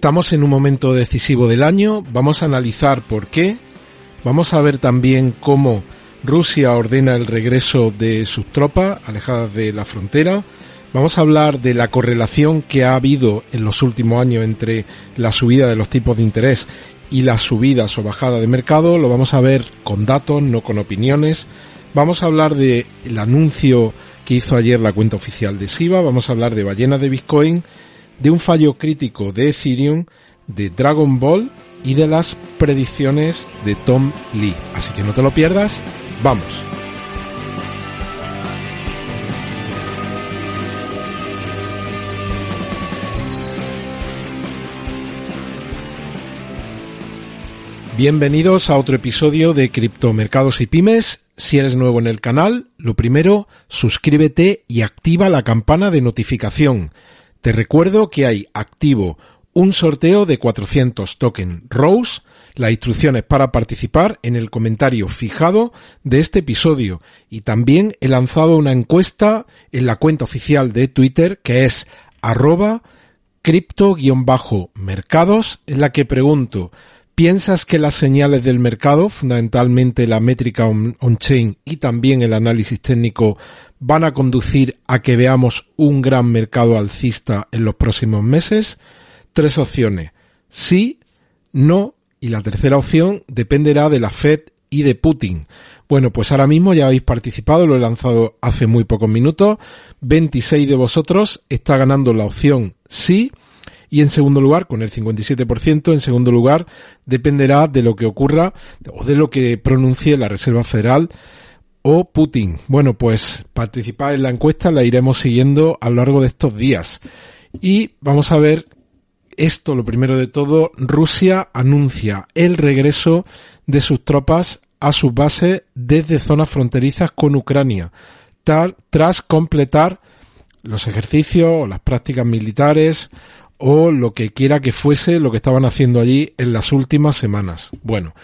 Estamos en un momento decisivo del año, vamos a analizar por qué, vamos a ver también cómo Rusia ordena el regreso de sus tropas alejadas de la frontera, vamos a hablar de la correlación que ha habido en los últimos años entre la subida de los tipos de interés y las subidas o bajadas de mercado, lo vamos a ver con datos, no con opiniones, vamos a hablar del anuncio que hizo ayer la cuenta oficial de SIVA, vamos a hablar de ballenas de Bitcoin, de un fallo crítico de Ethereum, de Dragon Ball y de las predicciones de Tom Lee. Así que no te lo pierdas, vamos. Bienvenidos a otro episodio de Criptomercados y Pymes. Si eres nuevo en el canal, lo primero, suscríbete y activa la campana de notificación. Te recuerdo que hay activo un sorteo de 400 token Rose, las instrucciones para participar en el comentario fijado de este episodio y también he lanzado una encuesta en la cuenta oficial de Twitter que es arroba cripto-mercados en la que pregunto ¿Piensas que las señales del mercado, fundamentalmente la métrica on-chain y también el análisis técnico, van a conducir a que veamos un gran mercado alcista en los próximos meses? Tres opciones. Sí, no y la tercera opción dependerá de la Fed y de Putin. Bueno, pues ahora mismo ya habéis participado, lo he lanzado hace muy pocos minutos. 26 de vosotros está ganando la opción sí y en segundo lugar, con el 57%, en segundo lugar, dependerá de lo que ocurra o de lo que pronuncie la Reserva Federal o Putin. Bueno, pues participar en la encuesta la iremos siguiendo a lo largo de estos días. Y vamos a ver esto, lo primero de todo, Rusia anuncia el regreso de sus tropas a sus bases desde zonas fronterizas con Ucrania, tal, tras completar los ejercicios o las prácticas militares o lo que quiera que fuese lo que estaban haciendo allí en las últimas semanas. Bueno,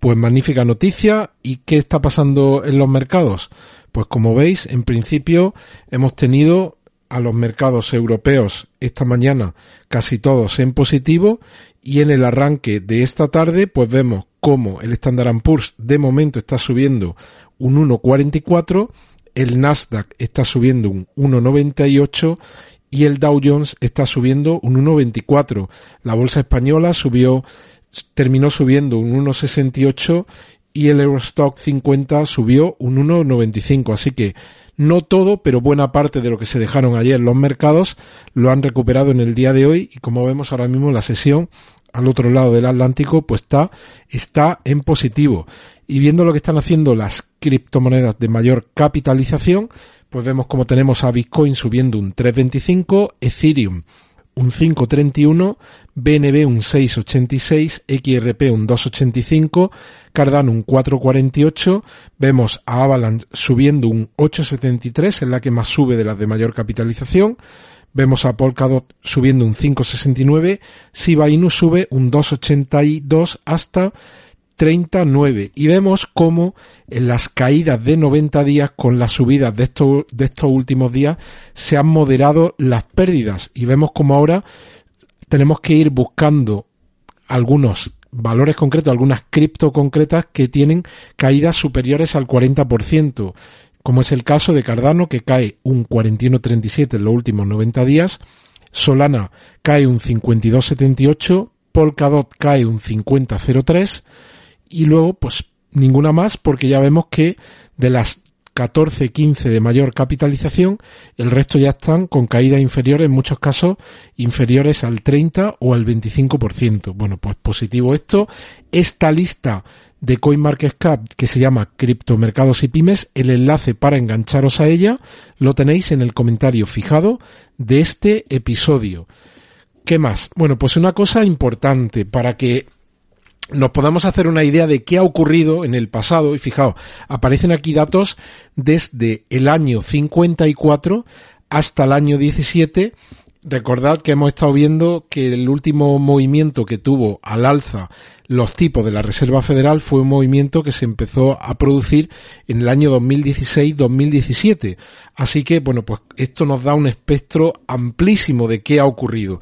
pues magnífica noticia. ¿Y qué está pasando en los mercados? Pues como veis, en principio hemos tenido a los mercados europeos esta mañana casi todos en positivo y en el arranque de esta tarde pues vemos cómo el Standard Poor's de momento está subiendo un 1.44, el Nasdaq está subiendo un 1.98 y el Dow Jones está subiendo un 1,24. La bolsa española subió, terminó subiendo un 1,68 y el Eurostock 50 subió un 1,95. Así que no todo, pero buena parte de lo que se dejaron ayer los mercados lo han recuperado en el día de hoy y como vemos ahora mismo la sesión al otro lado del Atlántico pues está, está en positivo. Y viendo lo que están haciendo las criptomonedas de mayor capitalización, pues vemos como tenemos a Bitcoin subiendo un 3.25, Ethereum un 5.31, BNB un 6.86, XRP un 2.85, Cardano un 4.48, vemos a Avalanche subiendo un 8.73, en la que más sube de las de mayor capitalización, vemos a Polkadot subiendo un 5.69, Shiba Inu sube un 2.82 hasta 39 y vemos cómo en las caídas de 90 días con las subidas de estos, de estos últimos días se han moderado las pérdidas. Y vemos como ahora tenemos que ir buscando algunos valores concretos, algunas cripto concretas que tienen caídas superiores al 40%, como es el caso de Cardano que cae un 41.37 en los últimos 90 días, Solana cae un 52.78, Polkadot cae un 50.03, y luego pues ninguna más porque ya vemos que de las 14, 15 de mayor capitalización, el resto ya están con caídas inferiores, en muchos casos inferiores al 30 o al 25%. Bueno, pues positivo esto. Esta lista de CoinMarketCap que se llama Criptomercados y Pymes, el enlace para engancharos a ella lo tenéis en el comentario fijado de este episodio. ¿Qué más? Bueno, pues una cosa importante para que nos podamos hacer una idea de qué ha ocurrido en el pasado, y fijaos, aparecen aquí datos desde el año 54 hasta el año 17. Recordad que hemos estado viendo que el último movimiento que tuvo al alza los tipos de la Reserva Federal fue un movimiento que se empezó a producir en el año 2016-2017. Así que, bueno, pues esto nos da un espectro amplísimo de qué ha ocurrido.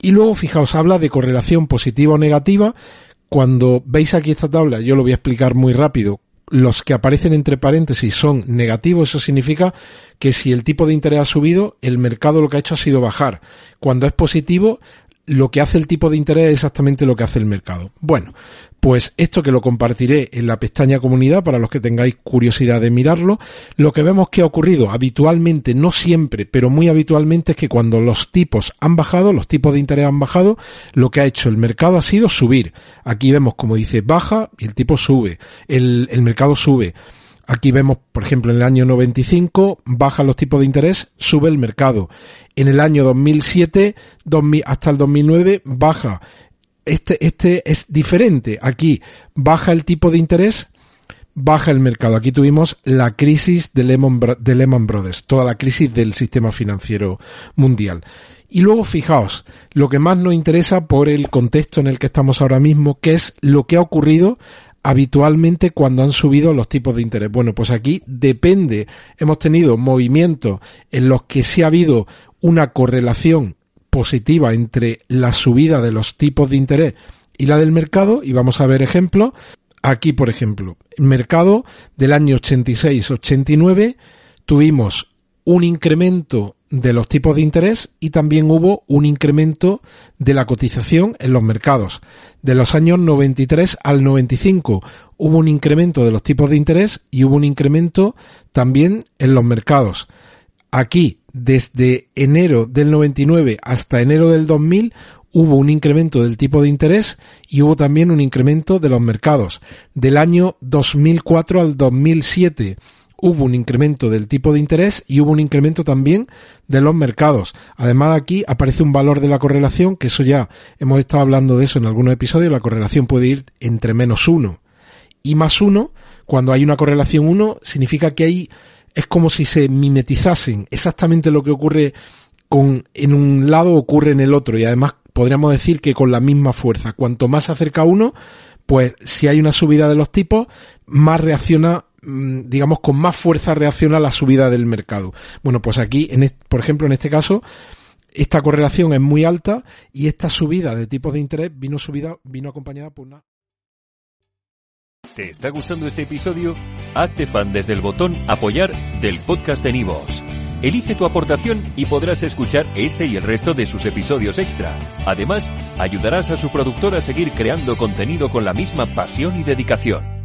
Y luego, fijaos, habla de correlación positiva o negativa. Cuando veis aquí esta tabla, yo lo voy a explicar muy rápido. Los que aparecen entre paréntesis son negativos, eso significa que si el tipo de interés ha subido, el mercado lo que ha hecho ha sido bajar. Cuando es positivo, lo que hace el tipo de interés es exactamente lo que hace el mercado. Bueno, pues esto que lo compartiré en la pestaña comunidad para los que tengáis curiosidad de mirarlo, lo que vemos que ha ocurrido habitualmente, no siempre, pero muy habitualmente es que cuando los tipos han bajado, los tipos de interés han bajado, lo que ha hecho el mercado ha sido subir. Aquí vemos como dice baja y el tipo sube, el, el mercado sube. Aquí vemos, por ejemplo, en el año 95 bajan los tipos de interés, sube el mercado. En el año 2007 hasta el 2009 baja. Este, este es diferente. Aquí baja el tipo de interés, baja el mercado. Aquí tuvimos la crisis de Lehman, de Lehman Brothers, toda la crisis del sistema financiero mundial. Y luego fijaos, lo que más nos interesa por el contexto en el que estamos ahora mismo, que es lo que ha ocurrido habitualmente cuando han subido los tipos de interés. Bueno, pues aquí depende. Hemos tenido movimientos en los que sí ha habido una correlación positiva entre la subida de los tipos de interés y la del mercado y vamos a ver ejemplos. Aquí, por ejemplo, mercado del año 86-89 tuvimos un incremento de los tipos de interés y también hubo un incremento de la cotización en los mercados. De los años 93 al 95 hubo un incremento de los tipos de interés y hubo un incremento también en los mercados. Aquí, desde enero del 99 hasta enero del 2000, hubo un incremento del tipo de interés y hubo también un incremento de los mercados. Del año 2004 al 2007 hubo un incremento del tipo de interés y hubo un incremento también de los mercados. Además aquí aparece un valor de la correlación, que eso ya hemos estado hablando de eso en algunos episodios, la correlación puede ir entre menos uno y más uno. Cuando hay una correlación uno, significa que hay, es como si se mimetizasen exactamente lo que ocurre con, en un lado ocurre en el otro y además podríamos decir que con la misma fuerza. Cuanto más se acerca uno, pues si hay una subida de los tipos, más reacciona digamos, con más fuerza reacciona a la subida del mercado. Bueno, pues aquí, en por ejemplo, en este caso, esta correlación es muy alta y esta subida de tipos de interés vino subida, vino acompañada por una. ¿Te está gustando este episodio? Hazte fan desde el botón apoyar del podcast de Nivos. Elige tu aportación y podrás escuchar este y el resto de sus episodios extra. Además, ayudarás a su productor a seguir creando contenido con la misma pasión y dedicación.